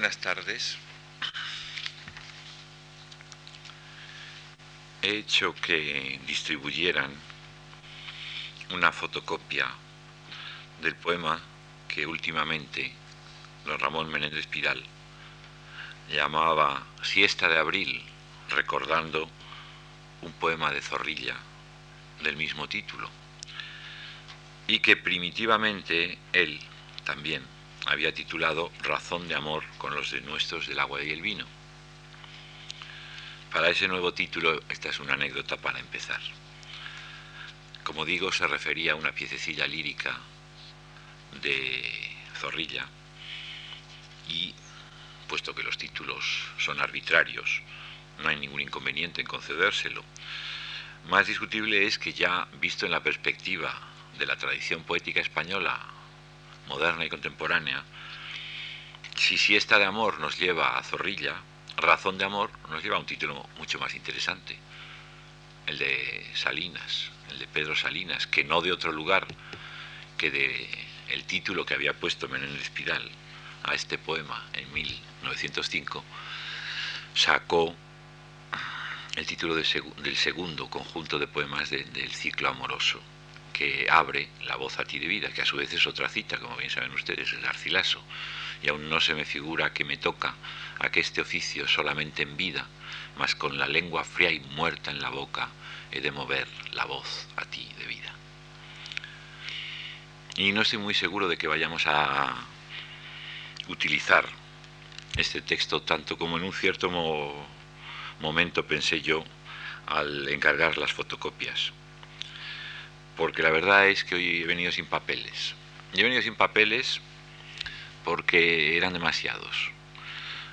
buenas tardes. He hecho que distribuyeran una fotocopia del poema que últimamente don Ramón Menéndez Pidal llamaba Siesta de Abril, recordando un poema de Zorrilla del mismo título, y que primitivamente él también había titulado Razón de amor con los de nuestros del agua y el vino. Para ese nuevo título, esta es una anécdota para empezar. Como digo, se refería a una piececilla lírica de Zorrilla y, puesto que los títulos son arbitrarios, no hay ningún inconveniente en concedérselo. Más discutible es que ya visto en la perspectiva de la tradición poética española moderna y contemporánea, si siesta de amor nos lleva a Zorrilla, razón de amor nos lleva a un título mucho más interesante, el de Salinas, el de Pedro Salinas, que no de otro lugar que de el título que había puesto Menéndez Pidal a este poema en 1905, sacó el título del segundo conjunto de poemas del ciclo amoroso que abre la voz a ti de vida, que a su vez es otra cita, como bien saben ustedes, es Garcilaso, y aún no se me figura que me toca a que este oficio solamente en vida, mas con la lengua fría y muerta en la boca, he de mover la voz a ti de vida. Y no estoy muy seguro de que vayamos a utilizar este texto tanto como en un cierto momento pensé yo al encargar las fotocopias porque la verdad es que hoy he venido sin papeles. He venido sin papeles porque eran demasiados.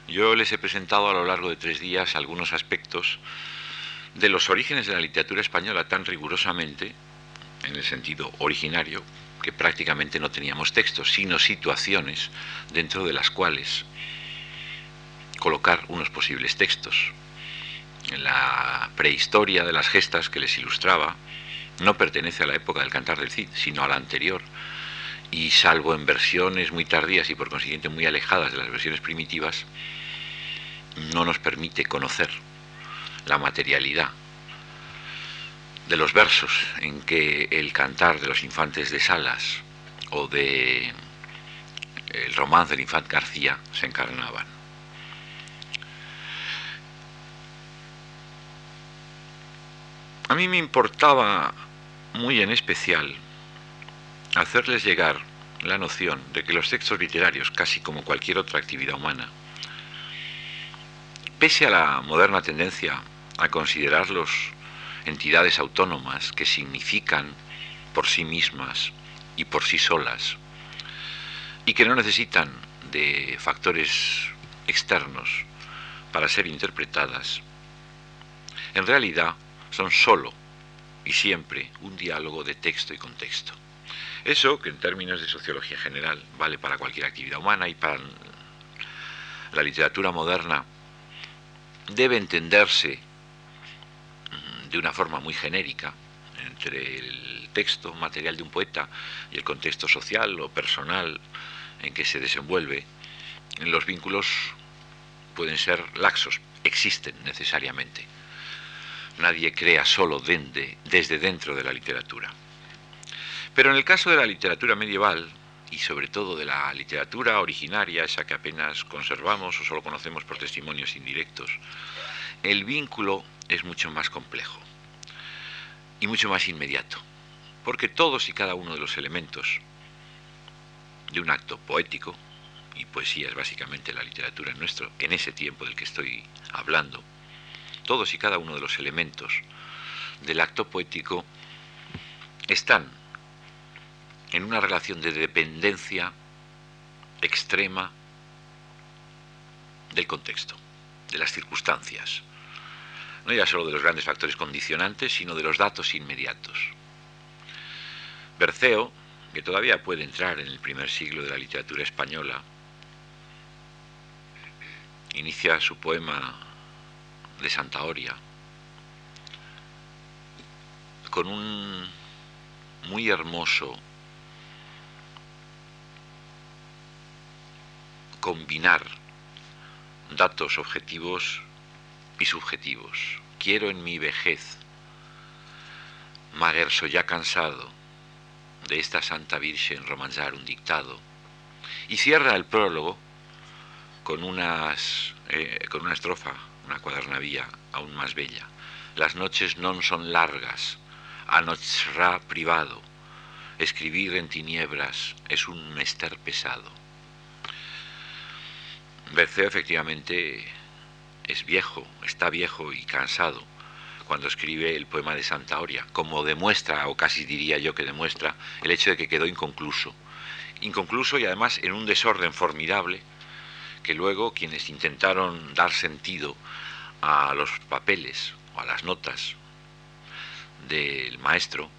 Yo les he presentado a lo largo de tres días algunos aspectos de los orígenes de la literatura española tan rigurosamente, en el sentido originario, que prácticamente no teníamos textos, sino situaciones dentro de las cuales colocar unos posibles textos. En la prehistoria de las gestas que les ilustraba, no pertenece a la época del cantar del Cid, sino a la anterior, y salvo en versiones muy tardías y por consiguiente muy alejadas de las versiones primitivas, no nos permite conocer la materialidad de los versos en que el cantar de los infantes de Salas o de el romance del infante García se encarnaban. A mí me importaba muy en especial hacerles llegar la noción de que los textos literarios, casi como cualquier otra actividad humana, pese a la moderna tendencia a considerarlos entidades autónomas que significan por sí mismas y por sí solas, y que no necesitan de factores externos para ser interpretadas, en realidad son sólo y siempre un diálogo de texto y contexto. Eso, que en términos de sociología general vale para cualquier actividad humana y para la literatura moderna, debe entenderse mm, de una forma muy genérica entre el texto material de un poeta y el contexto social o personal en que se desenvuelve, los vínculos pueden ser laxos, existen necesariamente nadie crea solo desde dentro de la literatura. Pero en el caso de la literatura medieval, y sobre todo de la literatura originaria, esa que apenas conservamos o solo conocemos por testimonios indirectos, el vínculo es mucho más complejo y mucho más inmediato, porque todos y cada uno de los elementos de un acto poético, y poesía es básicamente la literatura en nuestro, en ese tiempo del que estoy hablando, todos y cada uno de los elementos del acto poético están en una relación de dependencia extrema del contexto, de las circunstancias, no ya solo de los grandes factores condicionantes, sino de los datos inmediatos. Berceo, que todavía puede entrar en el primer siglo de la literatura española, inicia su poema de Santa Oria, con un muy hermoso combinar datos objetivos y subjetivos. Quiero en mi vejez, Magerso ya cansado de esta Santa Virgen romanzar un dictado, y cierra el prólogo con, unas, eh, con una estrofa, una cuadernavía aún más bella. Las noches non son largas, anocherá privado, escribir en tiniebras es un mester pesado. Berceo efectivamente es viejo, está viejo y cansado cuando escribe el poema de Santa Oria, como demuestra, o casi diría yo que demuestra, el hecho de que quedó inconcluso. Inconcluso y además en un desorden formidable que luego quienes intentaron dar sentido a los papeles o a las notas del maestro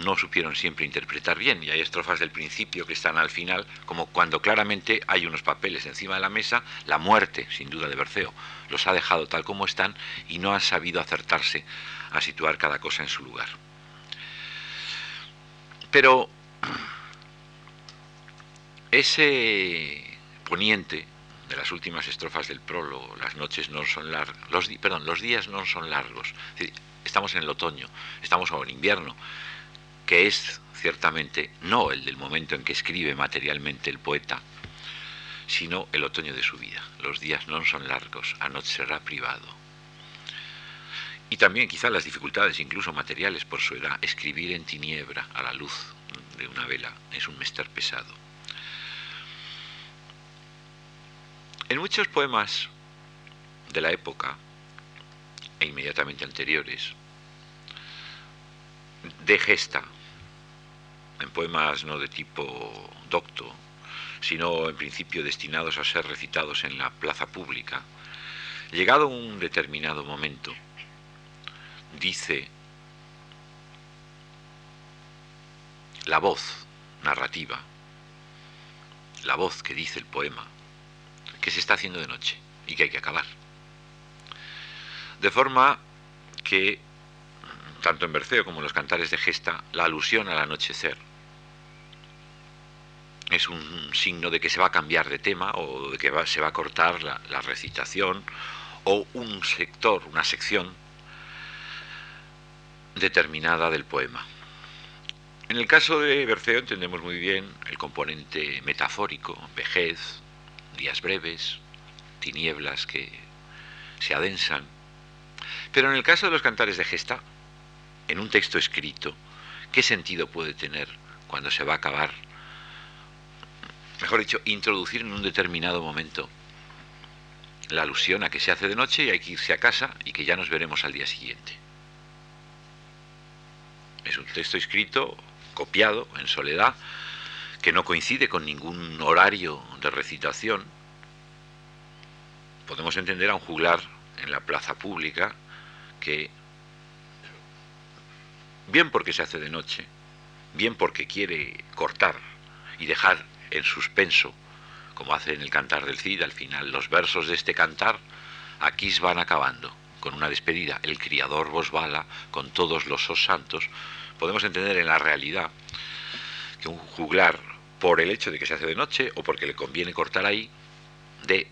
no supieron siempre interpretar bien y hay estrofas del principio que están al final, como cuando claramente hay unos papeles encima de la mesa, la muerte, sin duda, de Berceo, los ha dejado tal como están y no han sabido acertarse a situar cada cosa en su lugar. Pero ese poniente de las últimas estrofas del prólogo, las noches no son largas, los, perdón, los días no son largos, estamos en el otoño, estamos en invierno, que es ciertamente no el del momento en que escribe materialmente el poeta, sino el otoño de su vida. Los días no son largos, anoche será privado. Y también quizá las dificultades, incluso materiales por su edad, escribir en tiniebra a la luz de una vela es un mester pesado. En muchos poemas de la época e inmediatamente anteriores, de gesta, en poemas no de tipo docto, sino en principio destinados a ser recitados en la plaza pública, llegado un determinado momento, dice la voz narrativa, la voz que dice el poema, que se está haciendo de noche y que hay que acabar. De forma que tanto en Berceo como en los cantares de gesta, la alusión al anochecer es un signo de que se va a cambiar de tema o de que se va a cortar la, la recitación o un sector, una sección determinada del poema. En el caso de Berceo entendemos muy bien el componente metafórico, vejez, días breves, tinieblas que se adensan. Pero en el caso de los cantares de gesta, en un texto escrito, ¿qué sentido puede tener cuando se va a acabar? Mejor dicho, introducir en un determinado momento la alusión a que se hace de noche y hay que irse a casa y que ya nos veremos al día siguiente. Es un texto escrito, copiado, en soledad, que no coincide con ningún horario de recitación. Podemos entender a un juglar en la plaza pública que bien porque se hace de noche, bien porque quiere cortar y dejar en suspenso, como hace en el cantar del Cid, al final los versos de este cantar aquí van acabando, con una despedida, el criador vos bala con todos los sos santos, podemos entender en la realidad un juglar, por el hecho de que se hace de noche o porque le conviene cortar ahí, de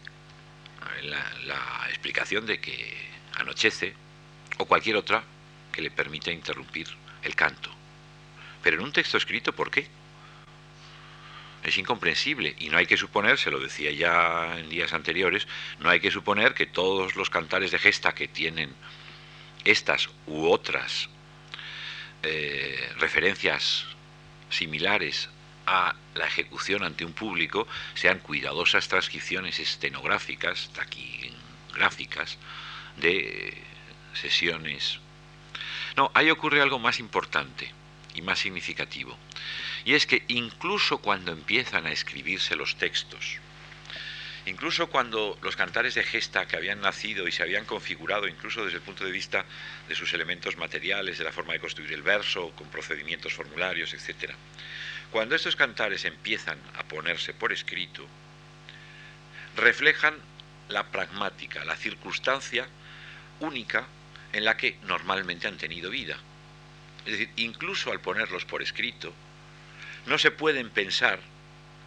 la, la explicación de que anochece o cualquier otra que le permita interrumpir el canto. Pero en un texto escrito, ¿por qué? Es incomprensible y no hay que suponer, se lo decía ya en días anteriores, no hay que suponer que todos los cantares de gesta que tienen estas u otras eh, referencias similares a la ejecución ante un público sean cuidadosas transcripciones estenográficas, taquigráficas, de sesiones no, ahí ocurre algo más importante y más significativo. Y es que incluso cuando empiezan a escribirse los textos, incluso cuando los cantares de gesta que habían nacido y se habían configurado, incluso desde el punto de vista de sus elementos materiales, de la forma de construir el verso, con procedimientos formularios, etc., cuando estos cantares empiezan a ponerse por escrito, reflejan la pragmática, la circunstancia única en la que normalmente han tenido vida. Es decir, incluso al ponerlos por escrito, no se pueden pensar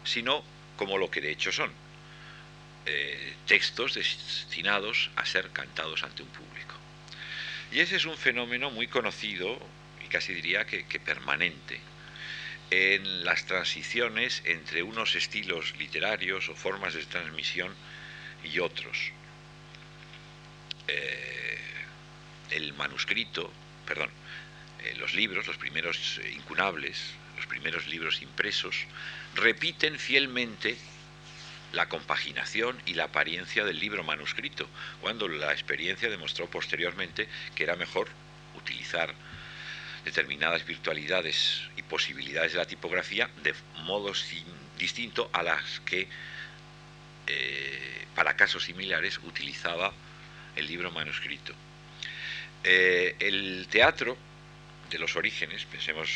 sino como lo que de hecho son. Eh, textos destinados a ser cantados ante un público. Y ese es un fenómeno muy conocido y casi diría que, permanente en las transiciones entre unos estilos literarios o formas de transmisión y otros. Eh, el manuscrito, perdón, eh, los libros, los primeros incunables, los primeros libros impresos, repiten fielmente la compaginación y la apariencia del libro manuscrito, cuando la experiencia demostró posteriormente que era mejor utilizar determinadas virtualidades y posibilidades de la tipografía de modo distinto a las que eh, para casos similares utilizaba el libro manuscrito. Eh, el teatro de los orígenes, pensemos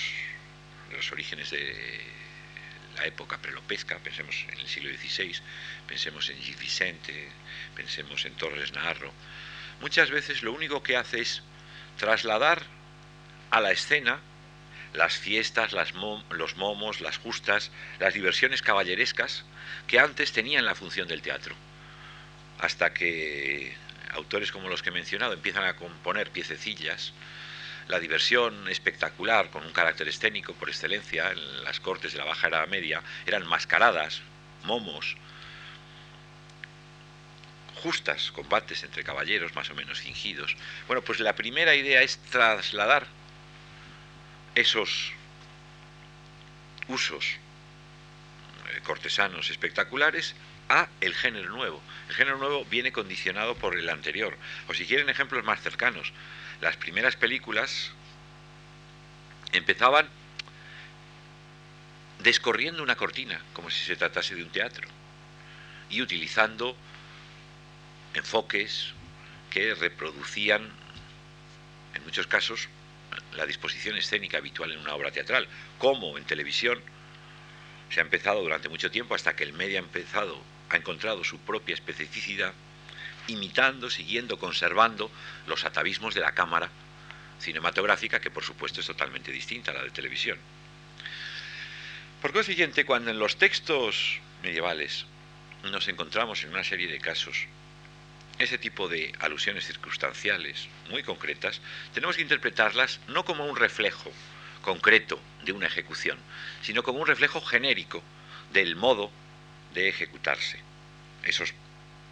de los orígenes de la época prelopesca, pensemos en el siglo XVI, pensemos en Gil Vicente, pensemos en Torres Naharro, muchas veces lo único que hace es trasladar a la escena las fiestas, los momos, las justas, las diversiones caballerescas que antes tenían la función del teatro, hasta que autores como los que he mencionado empiezan a componer piececillas, la diversión espectacular con un carácter escénico por excelencia en las cortes de la Baja Edad Media eran mascaradas, momos, justas, combates entre caballeros más o menos fingidos. Bueno, pues la primera idea es trasladar esos usos eh, cortesanos espectaculares a el género nuevo. El género nuevo viene condicionado por el anterior. O si quieren ejemplos más cercanos, las primeras películas empezaban descorriendo una cortina, como si se tratase de un teatro, y utilizando enfoques que reproducían, en muchos casos, la disposición escénica habitual en una obra teatral, como en televisión. Se ha empezado durante mucho tiempo hasta que el medio ha empezado ha encontrado su propia especificidad, imitando, siguiendo, conservando los atavismos de la cámara cinematográfica, que por supuesto es totalmente distinta a la de televisión. Por consiguiente, cuando en los textos medievales nos encontramos en una serie de casos ese tipo de alusiones circunstanciales muy concretas, tenemos que interpretarlas no como un reflejo concreto de una ejecución, sino como un reflejo genérico del modo de ejecutarse esos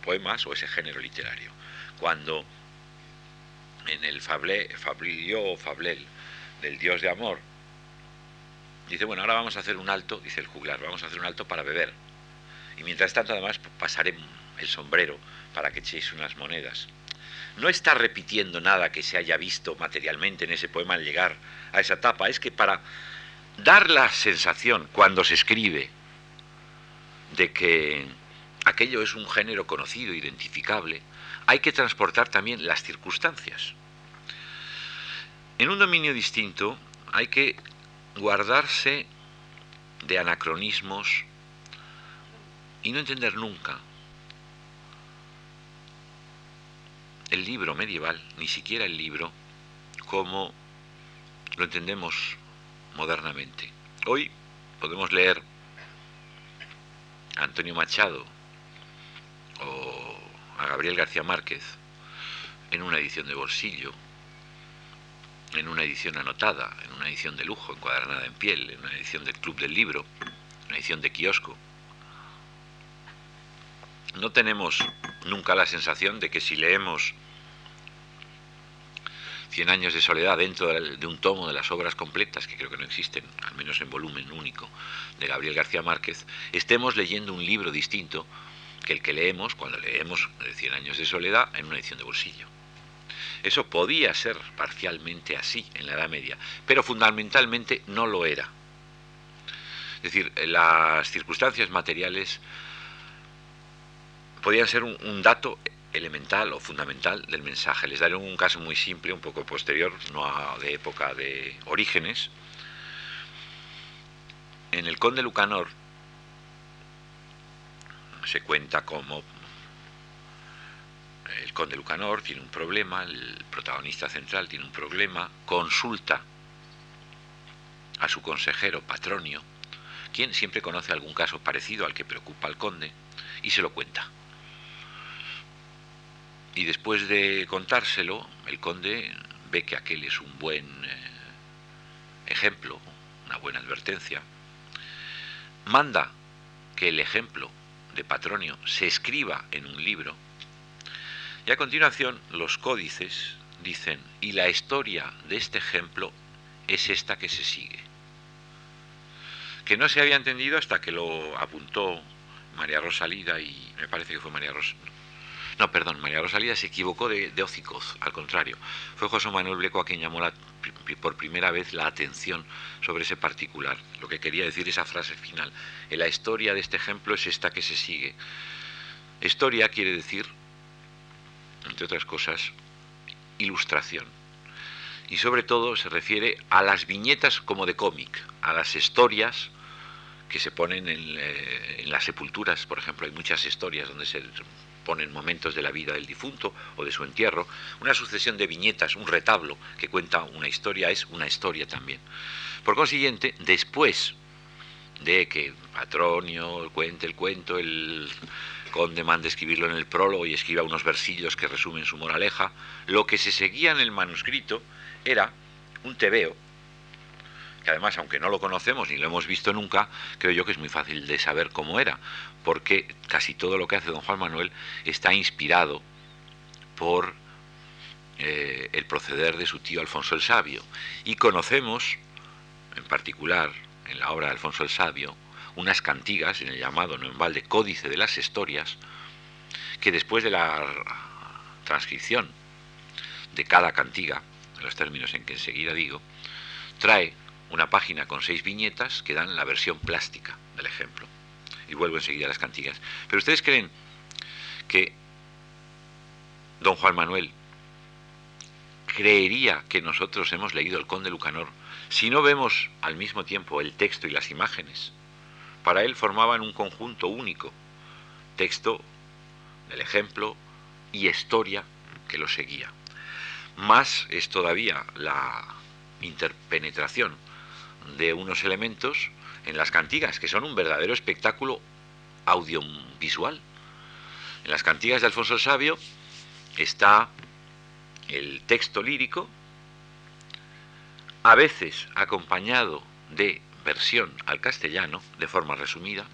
poemas o ese género literario. Cuando en el Fablé, Fablio Fablel del Dios de Amor, dice, bueno, ahora vamos a hacer un alto, dice el juglar, vamos a hacer un alto para beber. Y mientras tanto, además, pasaré el sombrero para que echéis unas monedas. No está repitiendo nada que se haya visto materialmente en ese poema al llegar a esa etapa, es que para dar la sensación cuando se escribe de que aquello es un género conocido, identificable, hay que transportar también las circunstancias. En un dominio distinto hay que guardarse de anacronismos y no entender nunca el libro medieval, ni siquiera el libro, como lo entendemos modernamente. Hoy podemos leer Antonio Machado o a Gabriel García Márquez en una edición de bolsillo, en una edición anotada, en una edición de lujo, encuadernada en piel, en una edición del Club del Libro, una edición de kiosco. No tenemos nunca la sensación de que si leemos Cien años de soledad dentro de un tomo de las obras completas, que creo que no existen, al menos en volumen único, de Gabriel García Márquez, estemos leyendo un libro distinto que el que leemos cuando leemos Cien años de soledad en una edición de bolsillo. Eso podía ser parcialmente así en la Edad Media, pero fundamentalmente no lo era. Es decir, las circunstancias materiales podían ser un dato elemental o fundamental del mensaje. Les daré un caso muy simple, un poco posterior, no de época de Orígenes. En el Conde Lucanor se cuenta como el Conde Lucanor tiene un problema, el protagonista central tiene un problema, consulta a su consejero Patronio, quien siempre conoce algún caso parecido al que preocupa al conde, y se lo cuenta. Y después de contárselo, el conde ve que aquel es un buen eh, ejemplo, una buena advertencia, manda que el ejemplo Patronio se escriba en un libro y a continuación los códices dicen, y la historia de este ejemplo es esta que se sigue. Que no se había entendido hasta que lo apuntó María Rosalida y me parece que fue María Rosalida. No, perdón, María Rosalida se equivocó de, de al contrario. Fue José Manuel Bleco a quien llamó por primera vez la atención sobre ese particular. Lo que quería decir esa frase final. En la historia de este ejemplo es esta que se sigue. Historia quiere decir, entre otras cosas, ilustración. Y sobre todo se refiere a las viñetas como de cómic, a las historias que se ponen en, eh, en, las sepulturas, por ejemplo, hay muchas historias donde se ponen momentos de la vida del difunto o de su entierro, una sucesión de viñetas, un retablo que cuenta una historia es una historia también. Por consiguiente, después de que Patronio cuente el cuento, el conde manda escribirlo en el prólogo y escriba unos versillos que resumen su moraleja, lo que se seguía en el manuscrito era un tebeo, además, aunque no lo conocemos ni lo hemos visto nunca, creo yo que es muy fácil de saber cómo era, porque casi todo lo que hace don Juan Manuel está inspirado por eh, el proceder de su tío Alfonso el Sabio. Y conocemos, en particular en la obra de Alfonso el Sabio, unas cantigas en el llamado de Códice de las Historias, que después de la transcripción de cada cantiga, en los términos en que enseguida digo, trae una página con seis viñetas que dan la versión plástica del ejemplo y vuelvo enseguida a las cantigas. Pero ustedes creen que don Juan Manuel creería que nosotros hemos leído el Conde Lucanor si no vemos al mismo tiempo el texto y las imágenes. Para él formaban un conjunto único, texto del ejemplo y historia que lo seguía. Más es todavía la interpenetración de unos elementos en las cantigas, que son un verdadero espectáculo audiovisual. En las cantigas de Alfonso el Sabio está el texto lírico, a veces acompañado de versión al castellano, de forma resumida,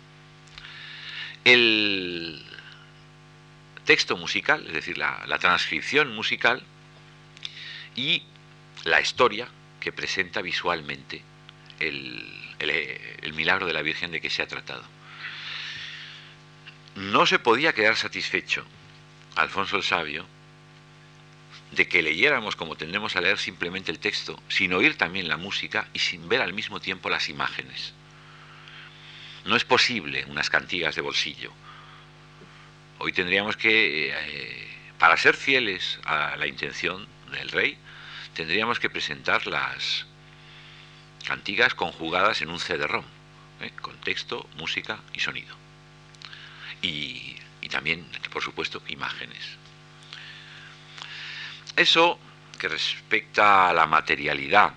el texto musical, es decir, la, la transcripción musical, y la historia que presenta visualmente el, milagro de la Virgen de que se ha tratado. No se podía quedar satisfecho Alfonso el Sabio de que leyéramos como tendemos a leer simplemente el texto, sin oír también la música y sin ver al mismo tiempo las imágenes. No es posible unas cantigas de bolsillo. Hoy tendríamos que, eh, para ser fieles a la intención del rey, tendríamos que presentar las, cantigas conjugadas en un CD-ROM, ¿eh? con texto, música y sonido. Y, y también, por supuesto, imágenes. Eso que respecta a la materialidad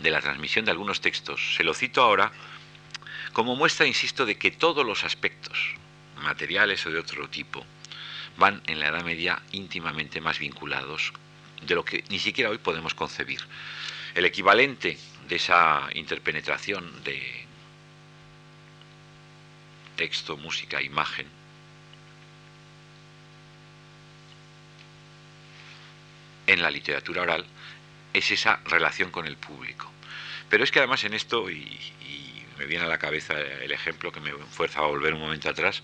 de la transmisión de algunos textos, se lo cito ahora como muestra, insisto, de que todos los aspectos, materiales o de otro tipo, van en la Edad Media íntimamente más vinculados de lo que ni siquiera hoy podemos concebir. El equivalente de esa interpenetración de texto, música, imagen, en la literatura oral es esa relación con el público. Pero es que además en esto, y, me viene a la cabeza el ejemplo que me fuerza a volver un momento atrás,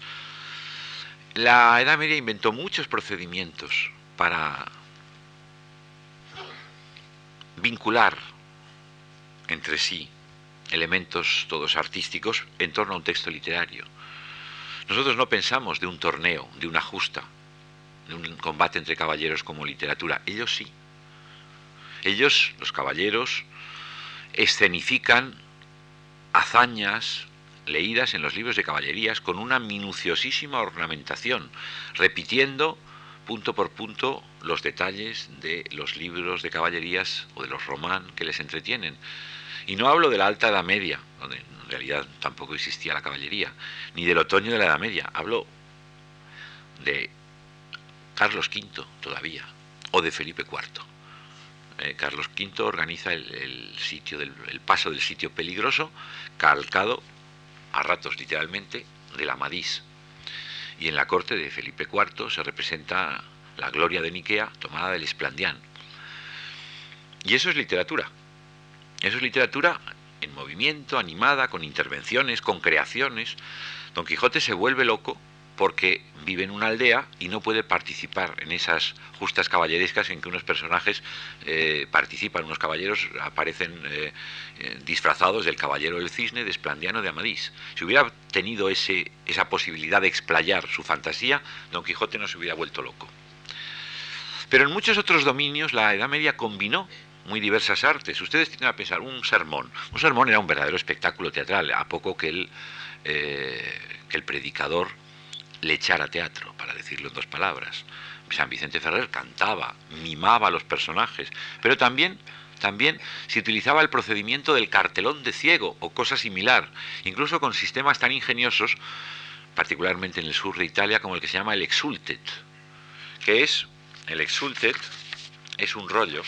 la Edad Media inventó muchos procedimientos para vincular entre sí elementos todos artísticos en torno a un texto literario. Nosotros no pensamos de un torneo, de una justa, de un combate entre caballeros como literatura. Ellos sí. Ellos, los caballeros, escenifican hazañas leídas en los libros de caballerías con una minuciosísima ornamentación, repitiendo punto por punto los detalles de los libros de caballerías o de los román que les entretienen. Y no hablo de la Alta Edad Media, donde en realidad tampoco existía la caballería, ni del otoño de la Edad Media. Hablo de Carlos V todavía, o de Felipe IV. Eh, Carlos V organiza el, sitio del, el paso del sitio peligroso, calcado a ratos literalmente de la Amadís. Y en la corte de Felipe IV se representa la gloria de Niquea tomada del Esplandián. Y eso es literatura. Eso es literatura en movimiento, animada, con intervenciones, con creaciones. Don Quijote se vuelve loco porque vive en una aldea y no puede participar en esas justas caballerescas en que unos personajes eh, participan, unos caballeros aparecen eh, eh, disfrazados del caballero del cisne, de Esplandiano, de Amadís. Si hubiera tenido esa posibilidad de explayar su fantasía, Don Quijote no se hubiera vuelto loco. Pero en muchos otros dominios la Edad Media combinó muy diversas artes. Ustedes tienen a pensar un sermón. Un sermón era un verdadero espectáculo teatral, a poco que el predicador le echara teatro, para decirlo en dos palabras. San Vicente Ferrer cantaba, mimaba a los personajes, pero también, también se utilizaba el procedimiento del cartelón de ciego o cosa similar, incluso con sistemas tan ingeniosos, particularmente en el sur de Italia, como el que se llama el exultet, que es, el exultet es un rollo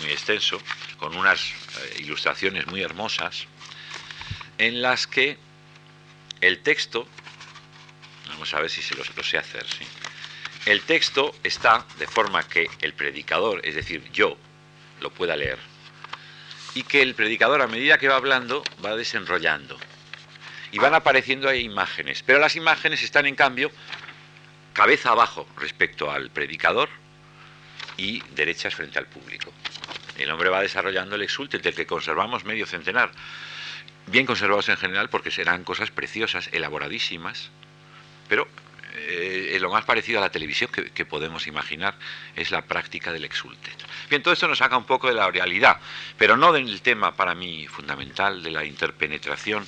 muy extenso, con unas eh, ilustraciones muy hermosas, en las que el texto Vamos a ver si se lo, sé hacer. ¿sí? El texto está de forma que el predicador, es decir, yo, lo pueda leer. Y que el predicador, a medida que va hablando, va desenrollando. Y van apareciendo ahí imágenes. Pero las imágenes están, en cambio, cabeza abajo respecto al predicador y derechas frente al público. El hombre va desarrollando el exulte del que conservamos medio centenar. Bien conservados en general porque serán cosas preciosas, elaboradísimas, pero eh, lo más parecido a la televisión que, podemos imaginar es la práctica del exulte. Bien, todo esto nos saca un poco de la realidad, pero no del tema para mí fundamental de la interpenetración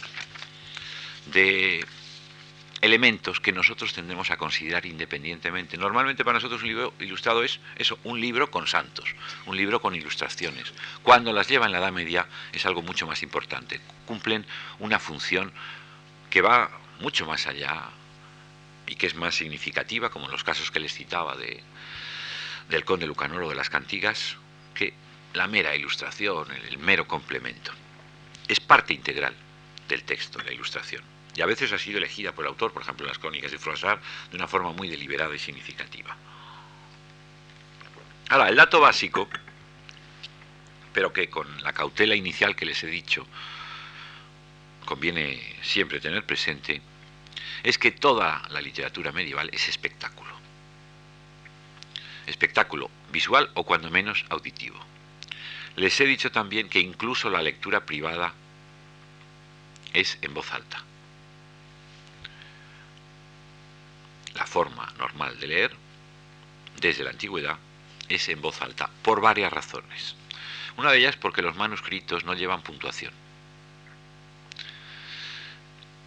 de elementos que nosotros tendremos a considerar independientemente. Normalmente para nosotros un libro ilustrado es eso, un libro con santos, un libro con ilustraciones. Cuando las lleva en la Edad Media es algo mucho más importante. Cumplen una función que va mucho más allá y que es más significativa, como en los casos que les citaba de, del conde Lucanoro de las Cantigas, que la mera ilustración, el, mero complemento. Es parte integral del texto, la ilustración. Y a veces ha sido elegida por el autor, por ejemplo en las crónicas de Froissart, de una forma muy deliberada y significativa. Ahora, el dato básico, pero que con la cautela inicial que les he dicho, conviene siempre tener presente, es que toda la literatura medieval es espectáculo. Espectáculo visual o cuando menos auditivo. Les he dicho también que incluso la lectura privada es en voz alta. La forma normal de leer, desde la antigüedad, es en voz alta, por varias razones. Una de ellas porque los manuscritos no llevan puntuación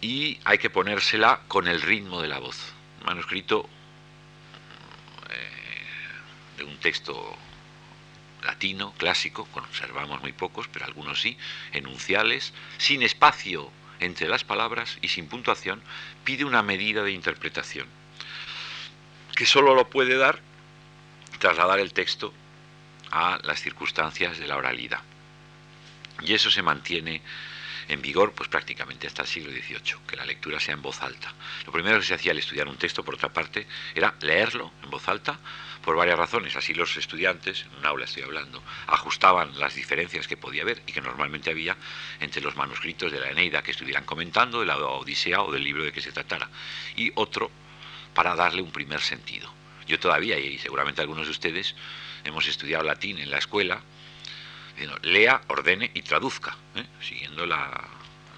y hay que ponérsela con el ritmo de la voz. manuscrito eh, de un texto latino, clásico, conservamos muy pocos, pero algunos sí, enunciales, sin espacio entre las palabras y sin puntuación, pide una medida de interpretación, que solo lo puede dar trasladar el texto a las circunstancias de la oralidad. Y eso se mantiene en vigor pues prácticamente hasta el siglo XVIII, que la lectura sea en voz alta. Lo primero que se hacía al estudiar un texto, por otra parte, era leerlo en voz alta por varias razones. Así los estudiantes, en un aula estoy hablando, ajustaban las diferencias que podía haber y que normalmente había entre los manuscritos de la Eneida que estuvieran comentando, de la Odisea o del libro de que se tratara, y otro para darle un primer sentido. Yo todavía, y seguramente algunos de ustedes, hemos estudiado latín en la escuela, lea, ordene y traduzca, ¿eh? siguiendo la,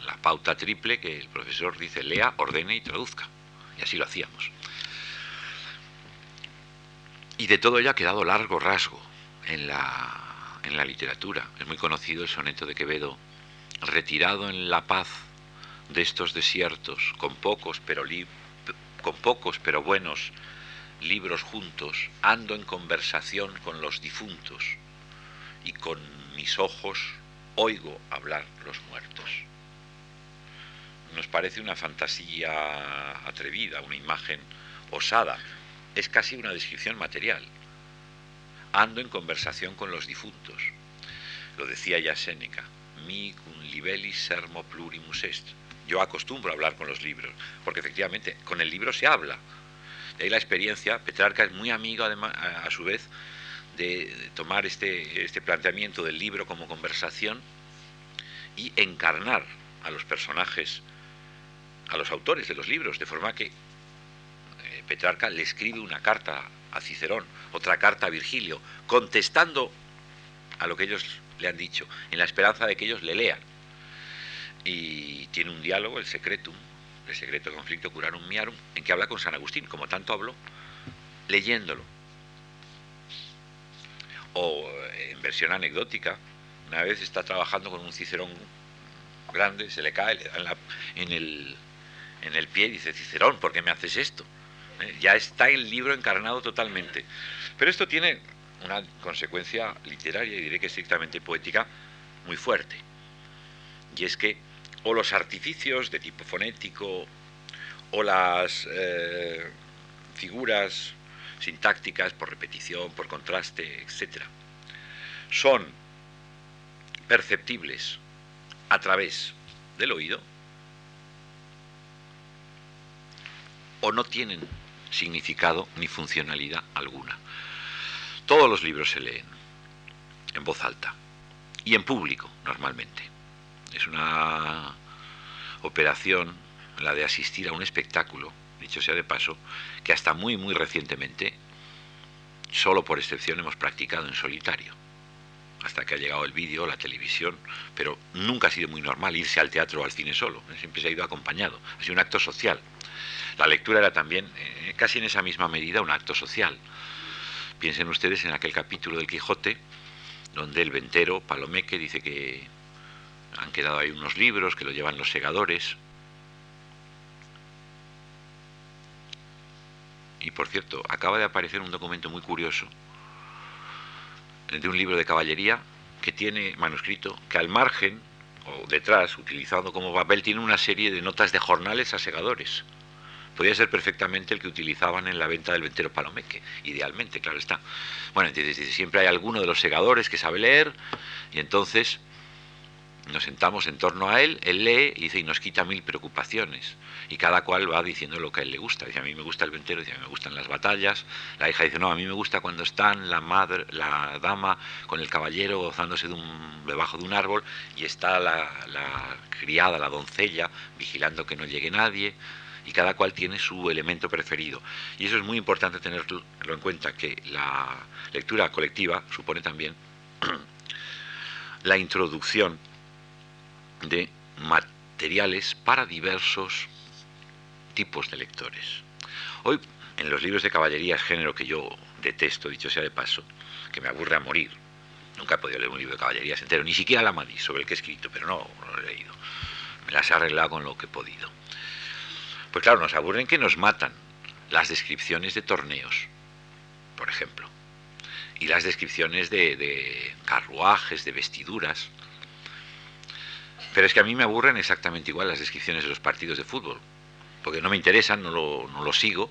la pauta triple que el profesor dice, lea, ordene y traduzca. Y así lo hacíamos. Y de todo ello ha quedado largo rasgo en la, en la literatura. Es muy conocido el soneto de Quevedo, retirado en la paz de estos desiertos, con pocos pero, con pocos pero buenos libros juntos, ando en conversación con los difuntos y con mis ojos oigo hablar los muertos. Nos parece una fantasía atrevida, una imagen osada. es casi una descripción material. Ando en conversación con los difuntos. Lo decía ya Séneca, mi cum libellis sermo plurimus est. Yo acostumbro a hablar con los libros, porque efectivamente con el libro se habla. De ahí la experiencia, Petrarca es muy amigo además, a, su vez de, tomar este, este planteamiento del libro como conversación y encarnar a los personajes, a los autores de los libros, de forma que eh, Petrarca le escribe una carta a Cicerón, otra carta a Virgilio, contestando a lo que ellos le han dicho, en la esperanza de que ellos le lean. Y tiene un diálogo, el secretum, el secreto conflicto curarum miarum, en que habla con San Agustín, como tanto habló, leyéndolo. O eh, en versión anecdótica, una vez está trabajando con un Cicerón grande, se le cae, le da en, el, en el pie y dice, Cicerón, ¿por qué me haces esto? Eh, ya está el libro encarnado totalmente. Pero esto tiene una consecuencia literaria diré que estrictamente poética muy fuerte. Y es que o los artificios de tipo fonético o las eh, figuras sintácticas por repetición, por contraste, etc., son perceptibles a través del oído o no tienen significado ni funcionalidad alguna. Todos los libros se leen en voz alta y en público normalmente. Es una operación, la de asistir a un espectáculo, dicho sea de paso, que hasta muy muy recientemente, solo por excepción, hemos practicado en solitario hasta que ha llegado el vídeo, la televisión, pero nunca ha sido muy normal irse al teatro o al cine solo, siempre se ha ido acompañado, ha sido un acto social. La lectura era también, eh, casi en esa misma medida, un acto social. Piensen ustedes en aquel capítulo del Quijote, donde el ventero, Palomeque, dice que han quedado ahí unos libros que lo llevan los segadores. Y por cierto, acaba de aparecer un documento muy curioso de un libro de caballería que tiene manuscrito que al margen o detrás, utilizando como papel, tiene una serie de notas de jornales a segadores. Podría ser perfectamente el que utilizaban en la venta del ventero Palomeque, idealmente, claro está. Bueno, entonces siempre hay alguno de los segadores que sabe leer y entonces nos sentamos en torno a él, él lee y dice y nos quita mil preocupaciones. Y cada cual va diciendo lo que a él le gusta. Dice, a mí me gusta el ventero, dice, a mí me gustan las batallas. La hija dice, no, a mí me gusta cuando están la madre, la dama con el caballero gozándose de un, debajo de un árbol y está la, la criada, la doncella, vigilando que no llegue nadie. Y cada cual tiene su elemento preferido. Y eso es muy importante tenerlo en cuenta, que la lectura colectiva supone también la introducción de materiales para diversos tipos de lectores. Hoy, en los libros de caballería, género que yo detesto, dicho sea de paso, que me aburre a morir, nunca he podido leer un libro de caballerías entero, ni siquiera la Madrid, sobre el que he escrito, pero no, lo he leído. Me las he arreglado con lo que he podido. Pues claro, nos aburren que nos matan las descripciones de torneos, por ejemplo, y las descripciones de, de carruajes, de vestiduras, pero es que a mí me aburren exactamente igual las descripciones de los partidos de fútbol, porque no me interesan, no lo, sigo,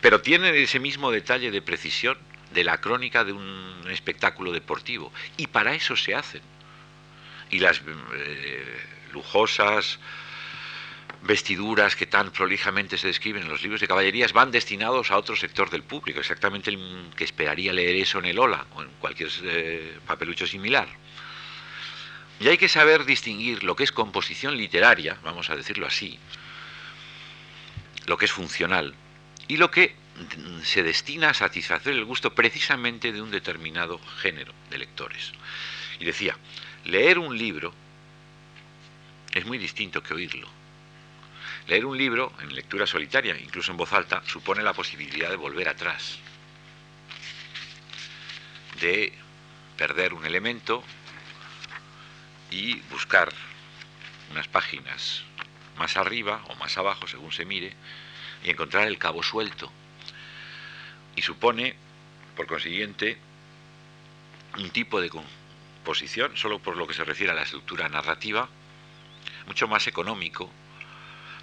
pero tienen ese mismo detalle de precisión de la crónica de un espectáculo deportivo, y para eso se hacen. Y las eh, lujosas vestiduras que tan prolijamente se describen en los libros de caballerías van destinados a otro sector del público, exactamente el que esperaría leer eso en el Ola o en cualquier eh, papelucho similar. Y hay que saber distinguir lo que es composición literaria, vamos a decirlo así, lo que es funcional, y lo que se destina a satisfacer el gusto precisamente de un determinado género de lectores. Y decía, leer un libro es muy distinto que oírlo. Leer un libro en lectura solitaria, incluso en voz alta, supone la posibilidad de volver atrás, de perder un elemento y buscar unas páginas más arriba o más abajo, según se mire, y encontrar el cabo suelto. Y supone, por consiguiente, un tipo de composición, solo por lo que se refiere a la estructura narrativa, mucho más económico,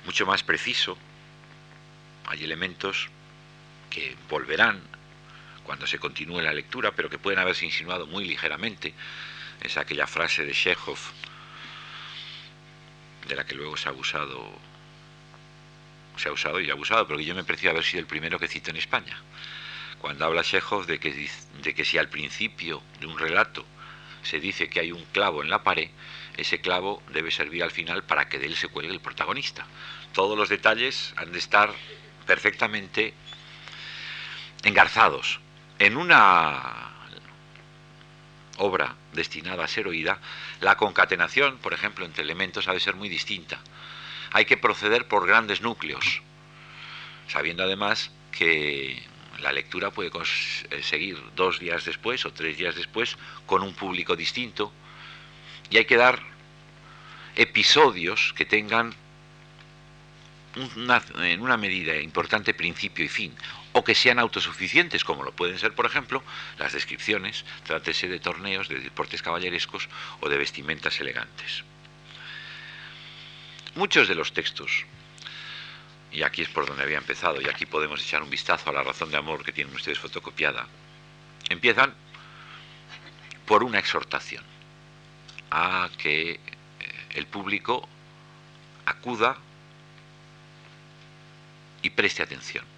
mucho más preciso. Hay elementos que volverán cuando se continúe la lectura, pero que pueden haberse insinuado muy ligeramente, es aquella frase de Chekhov, de la que luego se ha abusado, se ha usado y abusado, pero que yo me precio haber sido el primero que cito en España. Cuando habla Chekhov de que, de que si al principio de un relato se dice que hay un clavo en la pared, ese clavo debe servir al final para que de él se cuelgue el protagonista. Todos los detalles han de estar perfectamente engarzados. En una obra destinada a ser oída, la concatenación, por ejemplo, entre elementos ha de ser muy distinta. Hay que proceder por grandes núcleos, sabiendo además que la lectura puede seguir dos días después o tres días después con un público distinto y hay que dar episodios que tengan en una medida importante principio y fin, o que sean autosuficientes, como lo pueden ser, por ejemplo, las descripciones, trátese de torneos, de deportes caballerescos o de vestimentas elegantes. Muchos de los textos, y aquí es por donde había empezado, y aquí podemos echar un vistazo a la razón de amor que tienen ustedes fotocopiada, empiezan por una exhortación a que eh, el público acuda y preste atención.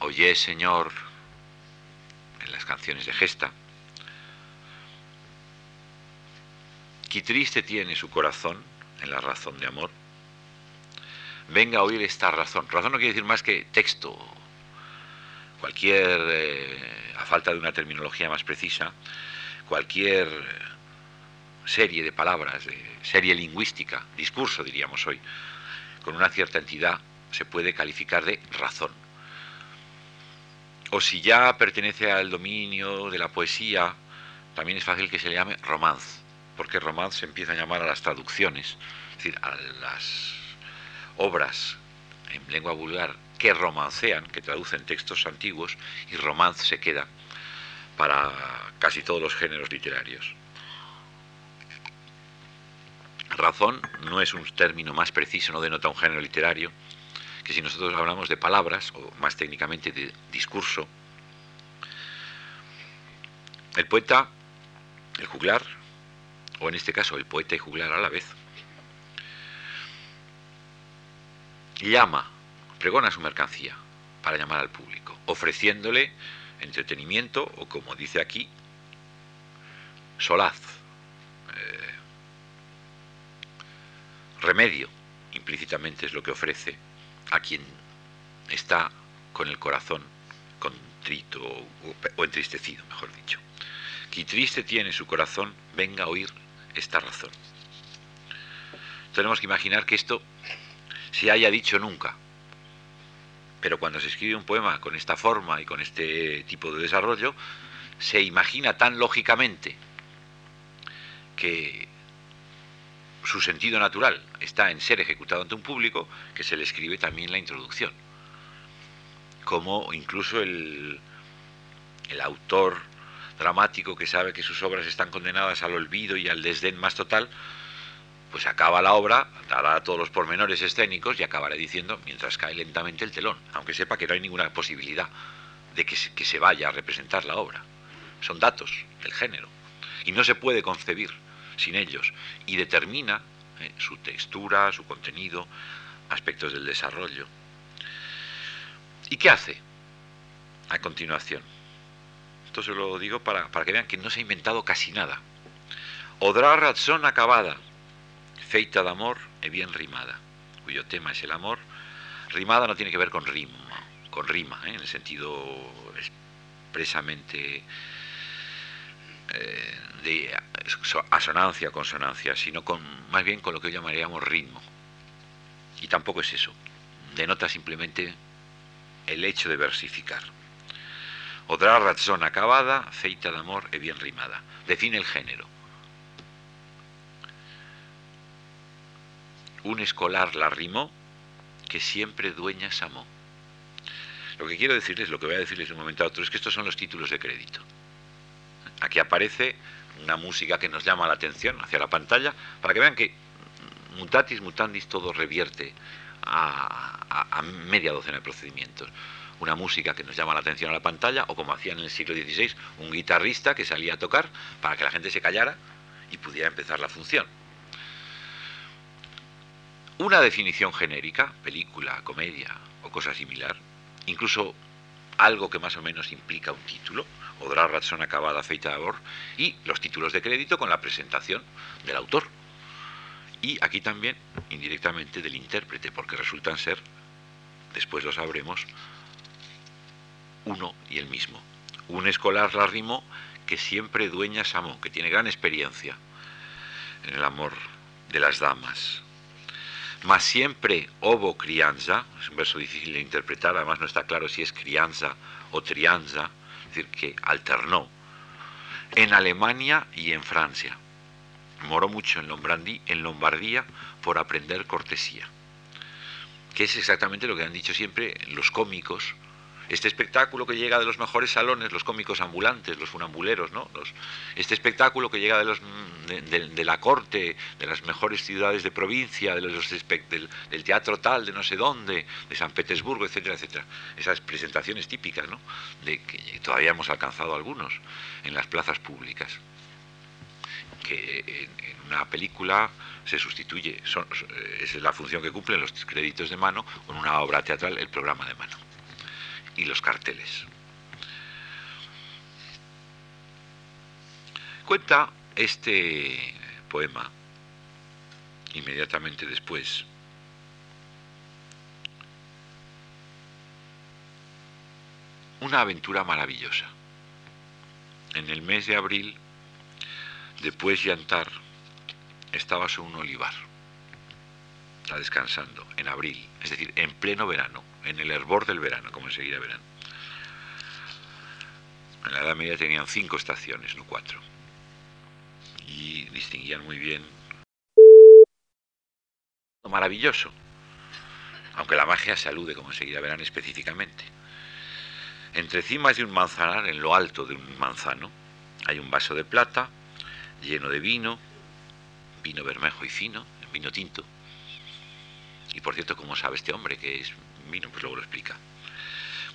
Oye, Señor, en las canciones de gesta, qué triste tiene su corazón en la razón de amor. Venga a oír esta razón. Razón no quiere decir más que texto. Cualquier, eh, a falta de una terminología más precisa, cualquier serie de palabras, de serie lingüística, discurso diríamos hoy, con una cierta entidad se puede calificar de razón. O si ya pertenece al dominio de la poesía, también es fácil que se le llame romance, porque romance se empieza a llamar a las traducciones, es decir, a las obras en lengua vulgar que romancean, que traducen textos antiguos, y romance se queda para casi todos los géneros literarios. Razón no es un término más preciso, no denota un género literario, que si nosotros hablamos de palabras, o más técnicamente de discurso, el poeta, el juglar, o en este caso el poeta y juglar a la vez, llama, pregona su mercancía para llamar al público, ofreciéndole entretenimiento o como dice aquí, solaz, eh, remedio, implícitamente es lo que ofrece a quien está con el corazón contrito o, entristecido, mejor dicho. Que triste tiene su corazón, venga a oír esta razón. Tenemos que imaginar que esto se haya dicho nunca, pero cuando se escribe un poema con esta forma y con este tipo de desarrollo, se imagina tan lógicamente que su sentido natural está en ser ejecutado ante un público, que se le escribe también la introducción. Como incluso el, el autor dramático que sabe que sus obras están condenadas al olvido y al desdén más total, pues acaba la obra, dará todos los pormenores escénicos y acabará diciendo, mientras cae lentamente el telón, aunque sepa que no hay ninguna posibilidad de que se, que se vaya a representar la obra. Son datos del género. Y no se puede concebir sin ellos. Y determina eh, su textura, su contenido, aspectos del desarrollo. ¿Y qué hace a continuación? Esto se lo digo para, para que vean que no se ha inventado casi nada. Odra razón acabada, feita de amor e bien rimada, cuyo tema es el amor. Rimada no tiene que ver con rima, con rima, ¿eh? en el sentido expresamente eh, de asonancia, consonancia, sino con más bien con lo que hoy llamaríamos ritmo. Y tampoco es eso. Denota simplemente el hecho de versificar. Otra razón acabada, feita de amor e bien rimada. Define el género. Un escolar la rimó que siempre dueñas amó. Lo que quiero decirles, lo que voy a decirles de un momento a otro, es que estos son los títulos de crédito. Aquí aparece una música que nos llama la atención hacia la pantalla, para que vean que mutatis mutandis todo revierte a, media docena de procedimientos. Una música que nos llama la atención a la pantalla, o como hacían en el siglo XVI, un guitarrista que salía a tocar para que la gente se callara y pudiera empezar la función. Una definición genérica, película, comedia o cosa similar, incluso algo que más o menos implica un título, Odra razón acabada feita de y los títulos de crédito con la presentación del autor. Y aquí también, indirectamente, del intérprete, porque resultan ser, después lo sabremos, uno y el mismo. Un escolar larrimo que siempre dueña Samón, que tiene gran experiencia en el amor de las damas. Mas siempre obo crianza, es un verso difícil de interpretar, además no está claro si es crianza o trianza, decir, que alternó en Alemania y en Francia. Moró mucho en, Lombardí, en Lombardía por aprender cortesía, que es exactamente lo que han dicho siempre los cómicos este espectáculo que llega de los mejores salones, los cómicos ambulantes, los funambuleros, ¿no? este espectáculo que llega de, los, de, la corte, de las mejores ciudades de provincia, del, teatro tal, de no sé dónde, de San Petersburgo, etcétera, etcétera. Esas presentaciones típicas, ¿no? Que todavía hemos alcanzado algunos en las plazas públicas. Que en, una película se sustituye, son, es la función que cumplen los créditos de mano, con una obra teatral, el programa de mano y los carteles. Cuenta este poema inmediatamente después una aventura maravillosa. En el mes de abril, después de llantar, estaba sobre un olivar, está descansando, en abril, es decir, en pleno verano en el hervor del verano, como enseguida verán. En la Edad Media tenían cinco estaciones, no cuatro. Y distinguían muy bien. Maravilloso. Aunque la magia se alude, como enseguida verán específicamente. Entre cimas de un manzanar, en lo alto de un manzano, hay un vaso de plata lleno de vino, vino bermejo y fino, vino tinto. Y por cierto, ¿cómo sabe este hombre que es vino, pues luego lo explica.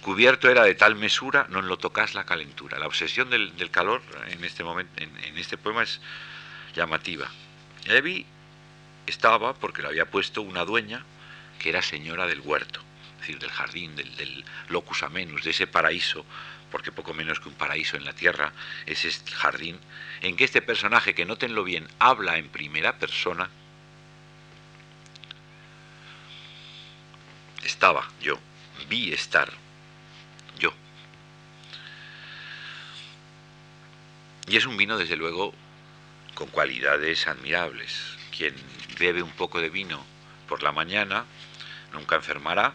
Cubierto era de tal mesura, no lo tocas la calentura. La obsesión del, calor en este momento, en, este poema es llamativa. Evi estaba porque lo había puesto una dueña que era señora del huerto, es decir, del jardín, del, del locus amenus, de ese paraíso, porque poco menos que un paraíso en la tierra es este jardín, en que este personaje, que notenlo bien, habla en primera persona, estaba yo, vi estar yo. Y es un vino, desde luego, con cualidades admirables. Quien bebe un poco de vino por la mañana nunca enfermará.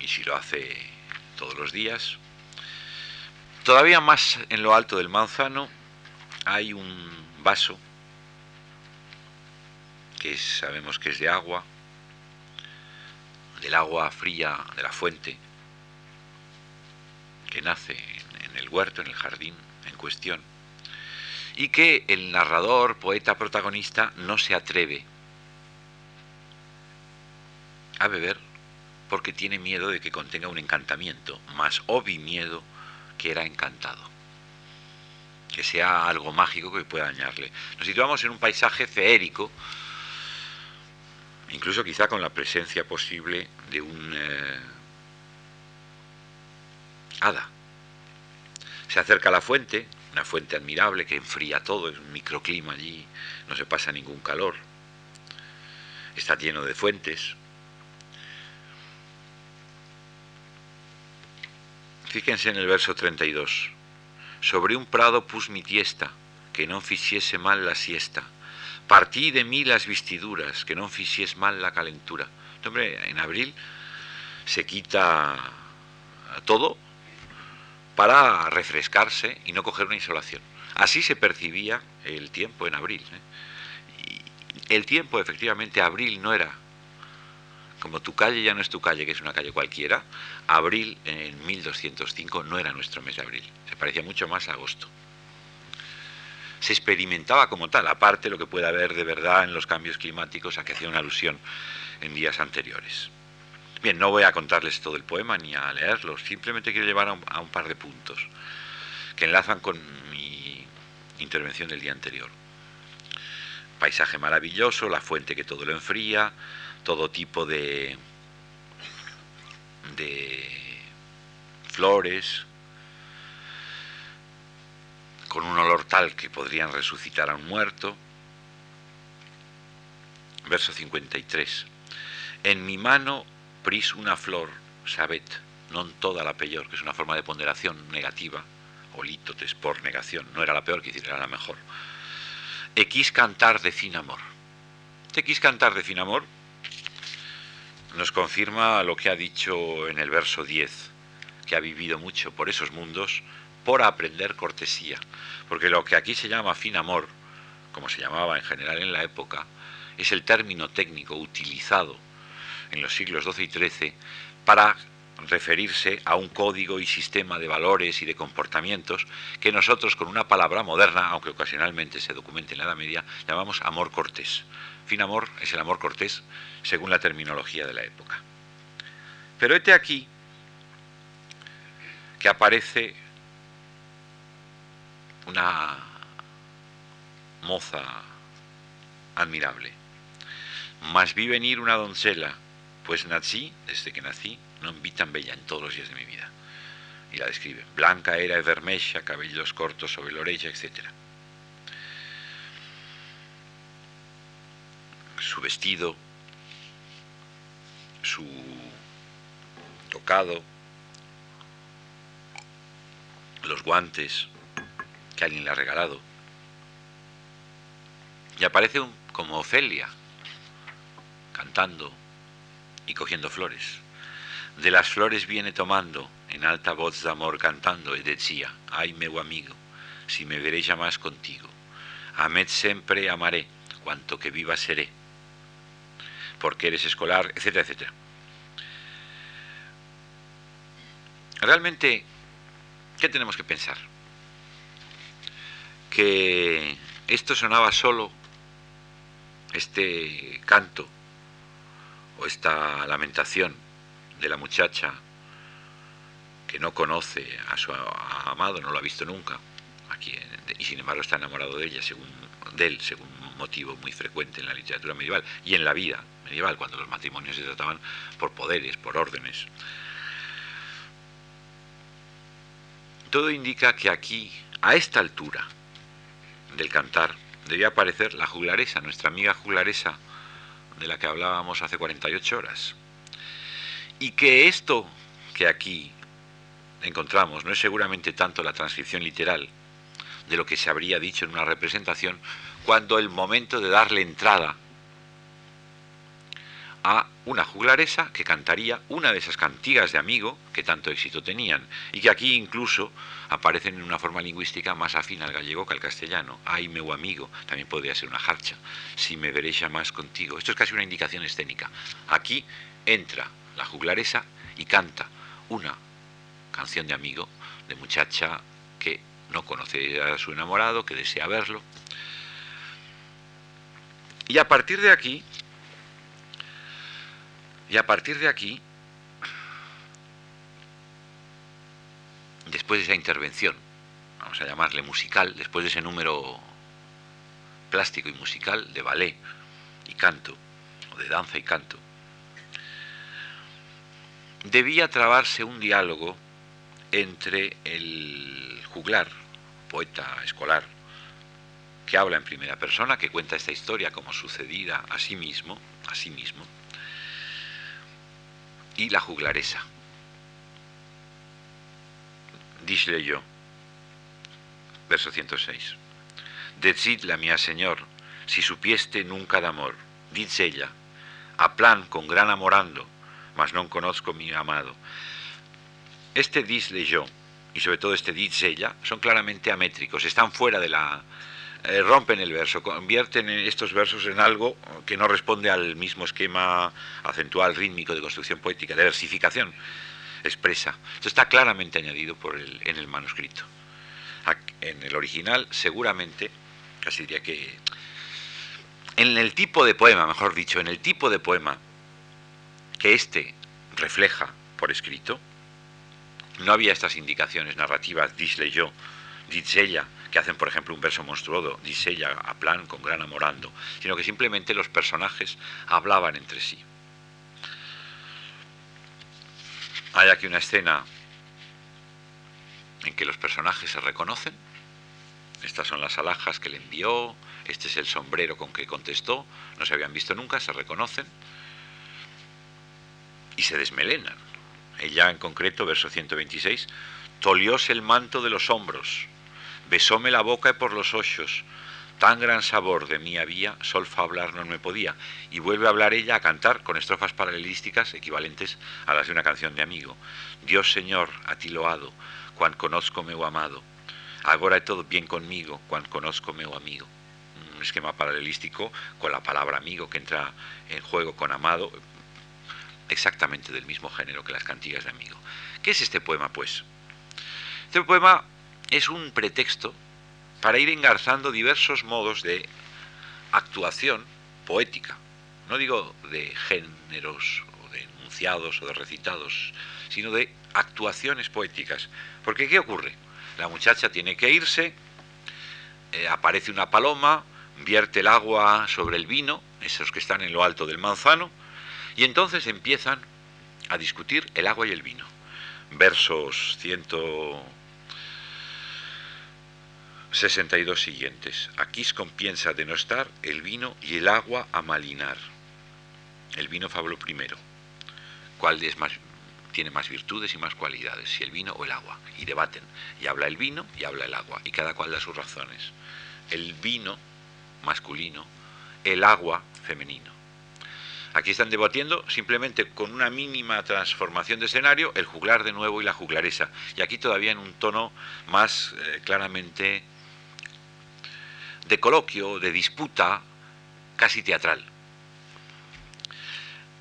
Y si lo hace todos los días. Todavía más en lo alto del manzano hay un vaso que sabemos que es de agua, del agua fría de la fuente, que nace en el huerto, en el jardín en cuestión, y que el narrador, poeta, protagonista no se atreve a beber porque tiene miedo de que contenga un encantamiento, más obvi miedo que era encantado, que sea algo mágico que pueda dañarle. Nos situamos en un paisaje feérico, incluso quizá con la presencia posible de un eh, hada. Se acerca a la fuente, una fuente admirable que enfría todo, es un microclima allí, no se pasa ningún calor, está lleno de fuentes. Fíjense en el verso 32. Sobre un prado pus mi tiesta, que no ficiese mal la siesta partí de mí las vestiduras, que no fisies mal la calentura. Este hombre, en abril se quita todo para refrescarse y no coger una insolación. Así se percibía el tiempo en abril. ¿eh? El tiempo, efectivamente, abril no era como tu calle ya no es tu calle, que es una calle cualquiera, abril en 1205 no era nuestro mes de abril, se parecía mucho más a agosto. Se experimentaba como tal, aparte lo que puede haber de verdad en los cambios climáticos a que hacía una alusión en días anteriores. Bien, no voy a contarles todo el poema ni a leerlo, simplemente quiero llevar a un, a un par de puntos que enlazan con mi intervención del día anterior. Paisaje maravilloso, la fuente que todo lo enfría, todo tipo de, de flores, que podrían resucitar a un muerto. Verso 53. En mi mano pris una flor, sabet, non toda la peor, que es una forma de ponderación negativa, o por negación, no era la peor, que era la mejor. Equis cantar de fin amor. Equis cantar de fin amor nos confirma lo que ha dicho en el verso 10, que ha vivido mucho por esos mundos por aprender cortesía, porque lo que aquí se llama fin amor, como se llamaba en general en la época, es el término técnico utilizado en los siglos XII y XIII para referirse a un código y sistema de valores y de comportamientos que nosotros con una palabra moderna, aunque ocasionalmente se documente en la Edad Media, llamamos amor cortés. Fin amor es el amor cortés según la terminología de la época. Pero este aquí que aparece una moza admirable. Mas vi venir una doncella, pues nací, desde que nací, no vi tan bella en todos los días de mi vida. Y la describe. Blanca era y cabellos cortos sobre la oreja, etc. Su vestido, su tocado, los guantes, que alguien le ha regalado. Y aparece como Ofelia, cantando y cogiendo flores. De las flores viene tomando, en alta voz de amor cantando, y decía, ay meu amigo, si me veré más contigo, amed siempre amaré, cuanto que viva seré, porque eres escolar, etcétera, etcétera. Realmente, ¿qué tenemos que pensar? Que esto sonaba solo, este canto o esta lamentación de la muchacha que no conoce a su amado, no lo ha visto nunca, y sin embargo está enamorado de ella, según de él, según un motivo muy frecuente en la literatura medieval y en la vida medieval, cuando los matrimonios se trataban por poderes, por órdenes. Todo indica que aquí, a esta altura, del cantar. Debía aparecer la juglaresa, nuestra amiga juglaresa, de la que hablábamos hace 48 horas. Y que esto que aquí encontramos no es seguramente tanto la transcripción literal de lo que se habría dicho en una representación, cuando el momento de darle entrada a una juglaresa que cantaría una de esas cantigas de amigo que tanto éxito tenían y que aquí incluso aparecen en una forma lingüística más afín al gallego que al castellano. Ay, meu amigo, también podría ser una jarcha. Si me veréis ya más contigo. Esto es casi una indicación escénica. Aquí entra la juglaresa y canta una canción de amigo, de muchacha que no conoce a su enamorado, que desea verlo. Y a partir de aquí y a partir de aquí, después de esa intervención, vamos a llamarle musical, después de ese número plástico y musical de ballet y canto, o de danza y canto, debía trabarse un diálogo entre el juglar, poeta escolar, que habla en primera persona, que cuenta esta historia como sucedida a sí mismo, a sí mismo, y la juglaresa. Disle yo, verso 106. Decidla, mía señor, si supieste nunca de amor, dice ella, a plan con gran amorando, mas no conozco mi amado. Este disle yo, y sobre todo este dice ella, son claramente amétricos, están fuera de la, eh, rompen el verso, convierten estos versos en algo que no responde al mismo esquema acentual, rítmico de construcción poética, de versificación expresa. Esto está claramente añadido por en el manuscrito. En el original seguramente casi diría que en el tipo de poema, mejor dicho, en el tipo de poema que éste refleja por escrito, no había estas indicaciones narrativas, disle yo, dice ella, que hacen, por ejemplo, un verso monstruoso, dice ella a plan con gran amorando, sino que simplemente los personajes hablaban entre sí. Hay aquí una escena en que los personajes se reconocen. Estas son las alhajas que le envió, este es el sombrero con que contestó, no se habían visto nunca, se reconocen y se desmelenan. Ella en concreto, verso 126, tolióse el manto de los hombros, besóme la boca y por los ojos, tan gran sabor de mí había, solfa hablar no me podía, y vuelve a hablar ella a cantar con estrofas paralelísticas equivalentes a las de una canción de amigo. Dios Señor, a ti loado, cuan conozco meu amado, agora todo bien conmigo, cuan conozco meu amigo. Un esquema paralelístico con la palabra amigo que entra en juego con amado, exactamente del mismo género que las cantigas de amigo. ¿Qué es este poema, pues? Este poema es un pretexto para ir engarzando diversos modos de actuación poética. No digo de géneros o de enunciados o de recitados, sino de actuaciones poéticas. Porque ¿qué ocurre? La muchacha tiene que irse, eh, aparece una paloma, vierte el agua sobre el vino, esos que están en lo alto del manzano, y entonces empiezan a discutir el agua y el vino. Versos 162 siguientes. Aquí compiensa de no estar el vino y el agua a malinar. El vino fablo primero. ¿Cuál es más, tiene más virtudes y más cualidades, si el vino o el agua? Y debaten. Y habla el vino y habla el agua. Y cada cual da sus razones. El vino masculino, el agua femenino. Aquí están debatiendo simplemente con una mínima transformación de escenario el juglar de nuevo y la juglaresa. Y aquí todavía en un tono más eh, claramente de coloquio, de disputa, casi teatral.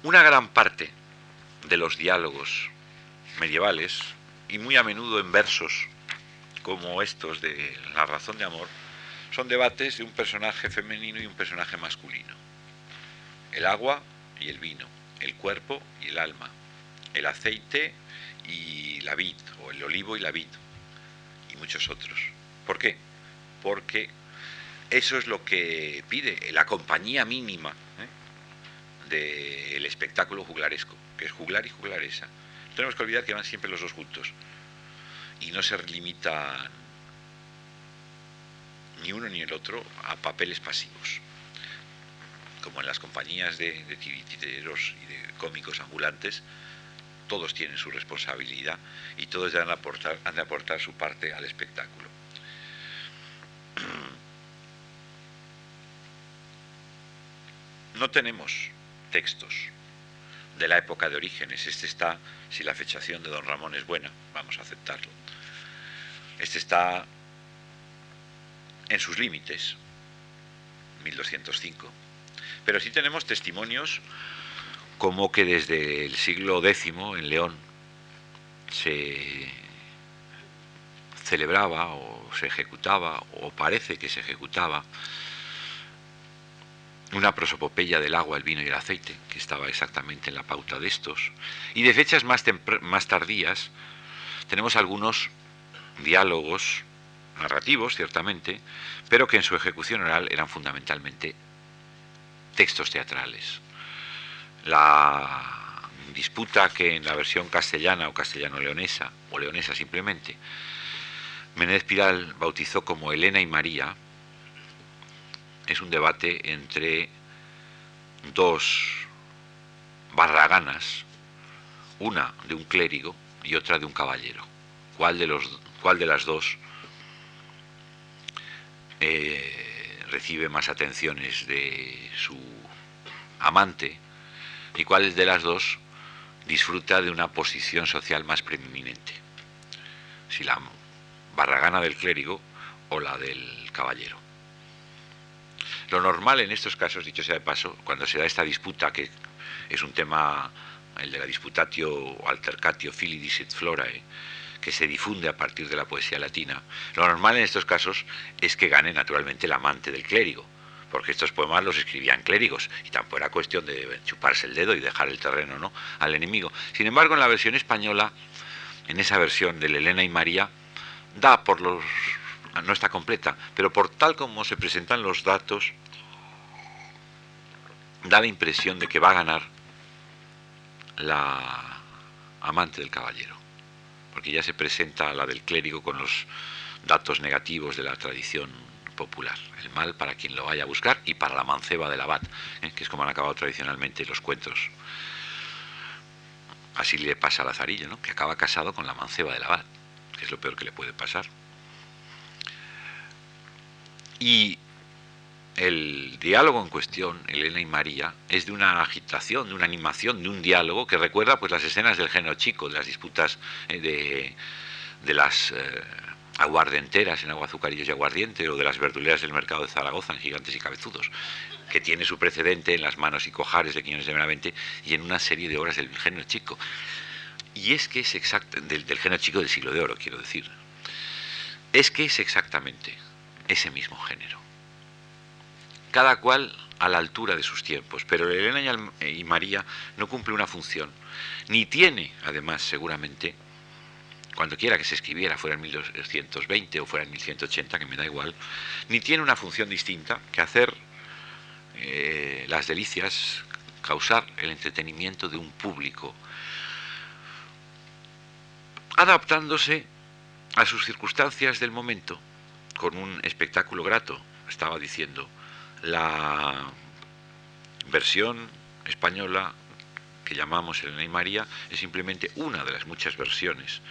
Una gran parte de los diálogos medievales, y muy a menudo en versos como estos de La razón de amor, son debates de un personaje femenino y un personaje masculino. El agua y el vino, el cuerpo y el alma, el aceite y la vid, o el olivo y la vid, y muchos otros. ¿Por qué? Porque eso es lo que pide la compañía mínima ¿eh? del espectáculo juglaresco, que es juglar y juglaresa. No tenemos que olvidar que van siempre los dos juntos y no se limitan ni uno ni el otro a papeles pasivos como en las compañías de, de y de cómicos ambulantes, todos tienen su responsabilidad y todos han de aportar su parte al espectáculo. No tenemos textos de la época de orígenes. Este está, si la fechación de don Ramón es buena, vamos a aceptarlo. Este está en sus límites, 1205 pero sí tenemos testimonios como que desde el siglo X en León se celebraba o se ejecutaba, o parece que se ejecutaba, una prosopopeya del agua, el vino y el aceite, que estaba exactamente en la pauta de estos. Y de fechas más, más tardías tenemos algunos diálogos narrativos, ciertamente, pero que en su ejecución oral eran fundamentalmente textos teatrales. La disputa que en la versión castellana o castellano-leonesa, o leonesa simplemente, Menéndez Piral bautizó como Elena y María, es un debate entre dos barraganas, una de un clérigo y otra de un caballero. ¿Cuál de, las dos eh, recibe más atenciones de su amante y cuál de las dos disfruta de una posición social más preeminente, si la barragana del clérigo o la del caballero. Lo normal en estos casos, dicho sea de paso, cuando se da esta disputa, que es un tema, el de la disputatio altercatio filidis et florae, que se difunde a partir de la poesía latina, lo normal en estos casos es que gane naturalmente el amante del clérigo, porque estos poemas los escribían clérigos y tampoco era cuestión de chuparse el dedo y dejar el terreno ¿no? al enemigo. Sin embargo, en la versión española, en esa versión de Elena y María, da por los no está completa, pero por tal como se presentan los datos, da la impresión de que va a ganar la amante del caballero, porque ya se presenta la del clérigo con los datos negativos de la tradición popular, el mal para quien lo vaya a buscar y para la manceba del abad, ¿eh? que es como han acabado tradicionalmente los cuentos. Así le pasa a Lazarillo, ¿no? que acaba casado con la manceba del abad, que es lo peor que le puede pasar. Y el diálogo en cuestión, Elena y María, es de una agitación, de una animación, de un diálogo que recuerda pues las escenas del género chico, de las disputas eh, de, de, las eh, aguardenteras en agua azucarillos y aguardiente, o de las verduleras del mercado de Zaragoza en gigantes y cabezudos, que tiene su precedente en las manos y cojares de Quiñones de Benavente y en una serie de obras del género chico. Y es que es exacto, del, del género chico del siglo de oro, quiero decir. Es que es exactamente ese mismo género. Cada cual a la altura de sus tiempos, pero Elena y María no cumple una función, ni tiene, además, seguramente, cuando quiera que se escribiera, fuera en 1220 o fuera en 1180, que me da igual, ni tiene una función distinta que hacer eh, las delicias, causar el entretenimiento de un público, adaptándose a sus circunstancias del momento, con un espectáculo grato, estaba diciendo, la versión española que llamamos Elena y María es simplemente una de las muchas versiones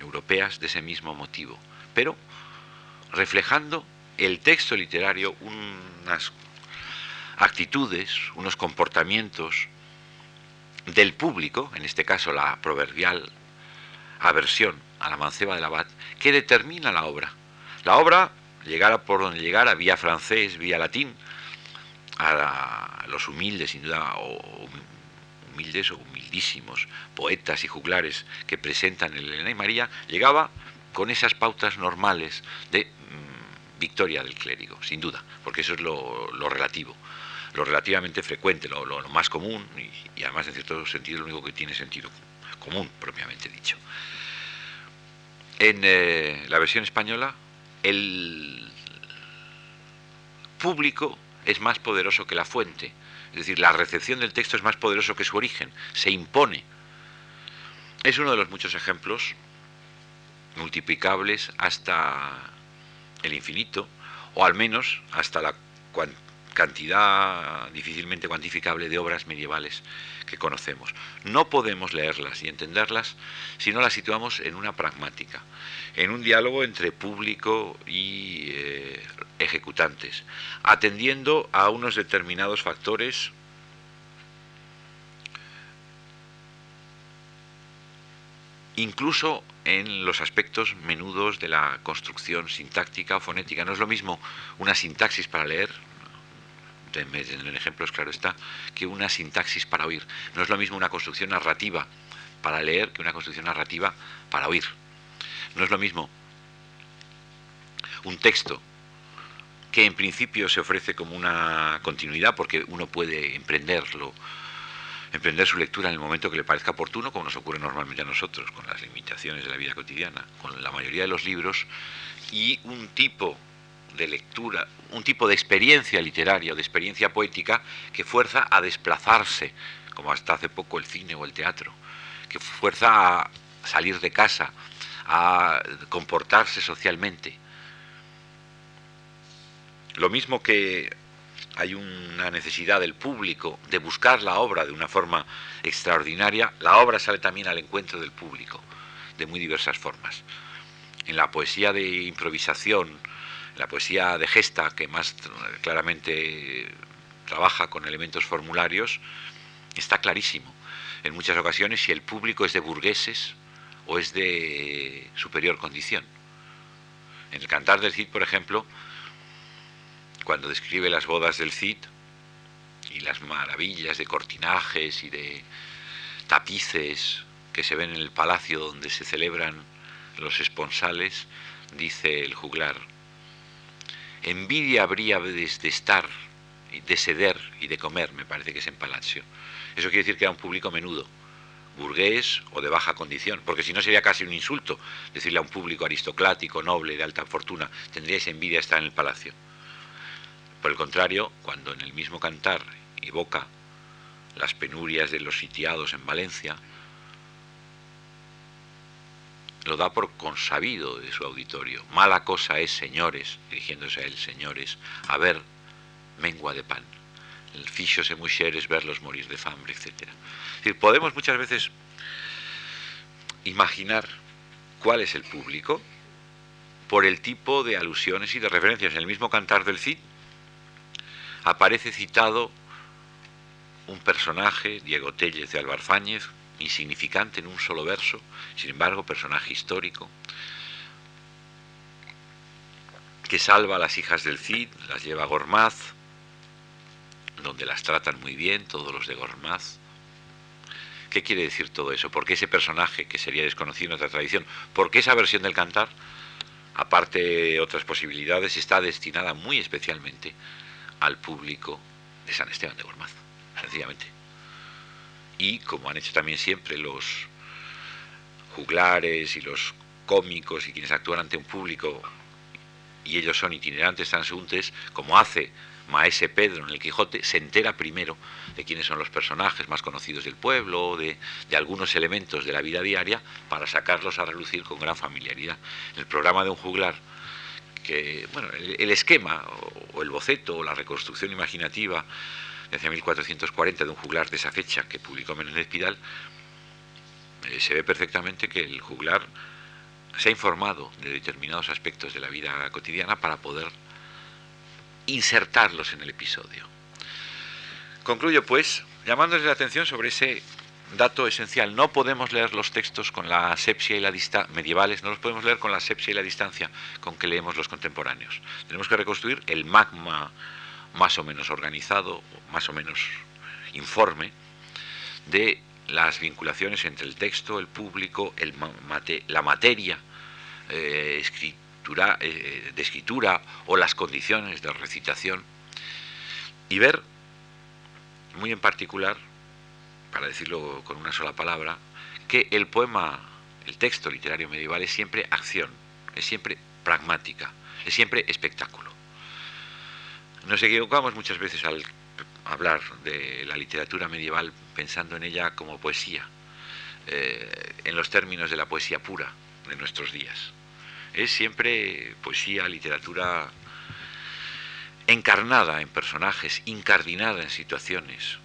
europeas de ese mismo motivo, pero reflejando el texto literario unas actitudes, unos comportamientos del público, en este caso la proverbial aversión a la manceba del abad, que determina la obra. La obra llegara por donde llegara, vía francés, vía latín, a, los humildes, sin duda, o humildes o humildísimos poetas y juglares que presentan el Elena y María, llegaba con esas pautas normales de mm, victoria del clérigo, sin duda, porque eso es lo, relativo, lo relativamente frecuente, lo, más común y, además en cierto sentido lo único que tiene sentido común, propiamente dicho. En eh, la versión española el público es más poderoso que la fuente. Es decir, la recepción del texto es más poderoso que su origen, se impone. Es uno de los muchos ejemplos multiplicables hasta el infinito, o al menos hasta la cantidad difícilmente cuantificable de obras medievales que conocemos. No podemos leerlas y entenderlas si no las situamos en una pragmática, en un diálogo entre público y eh, ejecutantes, atendiendo a unos determinados factores incluso en los aspectos menudos de la construcción sintáctica o fonética. No es lo mismo una sintaxis para leer, en ejemplos claro está, que una sintaxis para oír. No es lo mismo una construcción narrativa para leer que una construcción narrativa para oír. No es lo mismo un texto que en principio se ofrece como una continuidad porque uno puede emprenderlo, emprender su lectura en el momento que le parezca oportuno, como nos ocurre normalmente a nosotros, con las limitaciones de la vida cotidiana, con la mayoría de los libros, y un tipo de lectura, un tipo de experiencia literaria o de experiencia poética que fuerza a desplazarse, como hasta hace poco el cine o el teatro, que fuerza a salir de casa, a comportarse socialmente. Lo mismo que hay una necesidad del público de buscar la obra de una forma extraordinaria, la obra sale también al encuentro del público, de muy diversas formas. En la poesía de improvisación, la poesía de gesta, que más claramente trabaja con elementos formularios, está clarísimo. En muchas ocasiones si el público es de burgueses o es de superior condición. En el Cantar del Cid, por ejemplo, cuando describe las bodas del Cid y las maravillas de cortinajes y de tapices que se ven en el palacio donde se celebran los esponsales, dice el juglar, envidia habría de estar, de ceder y de comer, me parece que es en Palacio. Eso quiere decir que era un público menudo, burgués o de baja condición, porque si no sería casi un insulto decirle a un público aristocrático, noble, de alta fortuna, tendríais envidia estar en el palacio. Por el contrario, cuando en el mismo cantar evoca las penurias de los sitiados en Valencia, lo da por consabido de su auditorio. Mala cosa es, señores, dirigiéndose a él, señores, a ver mengua de pan. El se mujeres verlos morir de hambre, etc. Es decir, podemos muchas veces imaginar cuál es el público por el tipo de alusiones y de referencias. En el mismo cantar del Cid aparece citado un personaje, Diego Tellez de Albarfáñez, insignificante en un solo verso, sin embargo personaje histórico, que salva a las hijas del Cid, las lleva a Gormaz, donde las tratan muy bien todos los de Gormaz. ¿Qué quiere decir todo eso? ¿Por qué ese personaje que sería desconocido en otra tradición? ¿Por qué esa versión del cantar, aparte de otras posibilidades, está destinada muy especialmente al público de San Esteban de Gormaz? Sencillamente y como han hecho también siempre los juglares y los cómicos y quienes actúan ante un público y ellos son itinerantes transeúntes, como hace Maese Pedro en el Quijote, se entera primero de quiénes son los personajes más conocidos del pueblo, de, de algunos elementos de la vida diaria, para sacarlos a relucir con gran familiaridad. En el programa de un juglar, que, bueno, el, esquema o, o el boceto o la reconstrucción imaginativa hacia 1440 de un juglar de esa fecha que publicó Menéndez Pidal, eh, se ve perfectamente que el juglar se ha informado de determinados aspectos de la vida cotidiana para poder insertarlos en el episodio. Concluyo pues llamándoles la atención sobre ese dato esencial. No podemos leer los textos con la asepsia y la distancia medievales, no los podemos leer con la asepsia y la distancia con que leemos los contemporáneos. Tenemos que reconstruir el magma más o menos organizado, más o menos informe, de las vinculaciones entre el texto, el público, la materia eh, escritura, eh, de escritura o las condiciones de recitación y ver muy en particular, para decirlo con una sola palabra, que el poema, el texto literario medieval es siempre acción, es siempre pragmática, es siempre espectáculo. Nos equivocamos muchas veces al hablar de la literatura medieval pensando en ella como poesía, eh, en los términos de la poesía pura de nuestros días. Es siempre poesía, literatura encarnada en personajes, incardinada en situaciones.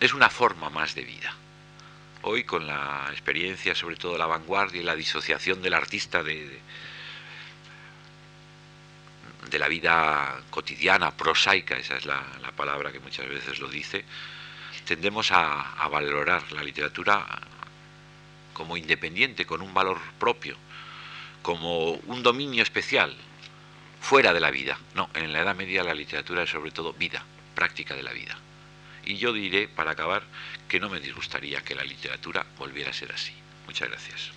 Es una forma más de vida. Hoy con la experiencia, sobre todo la vanguardia y la disociación del artista de de la vida cotidiana, prosaica, esa es la, palabra que muchas veces lo dice, tendemos a, valorar la literatura como independiente, con un valor propio, como un dominio especial, fuera de la vida. No, en la Edad Media la literatura es sobre todo vida, práctica de la vida. Y yo diré, para acabar, que no me disgustaría que la literatura volviera a ser así. Muchas gracias.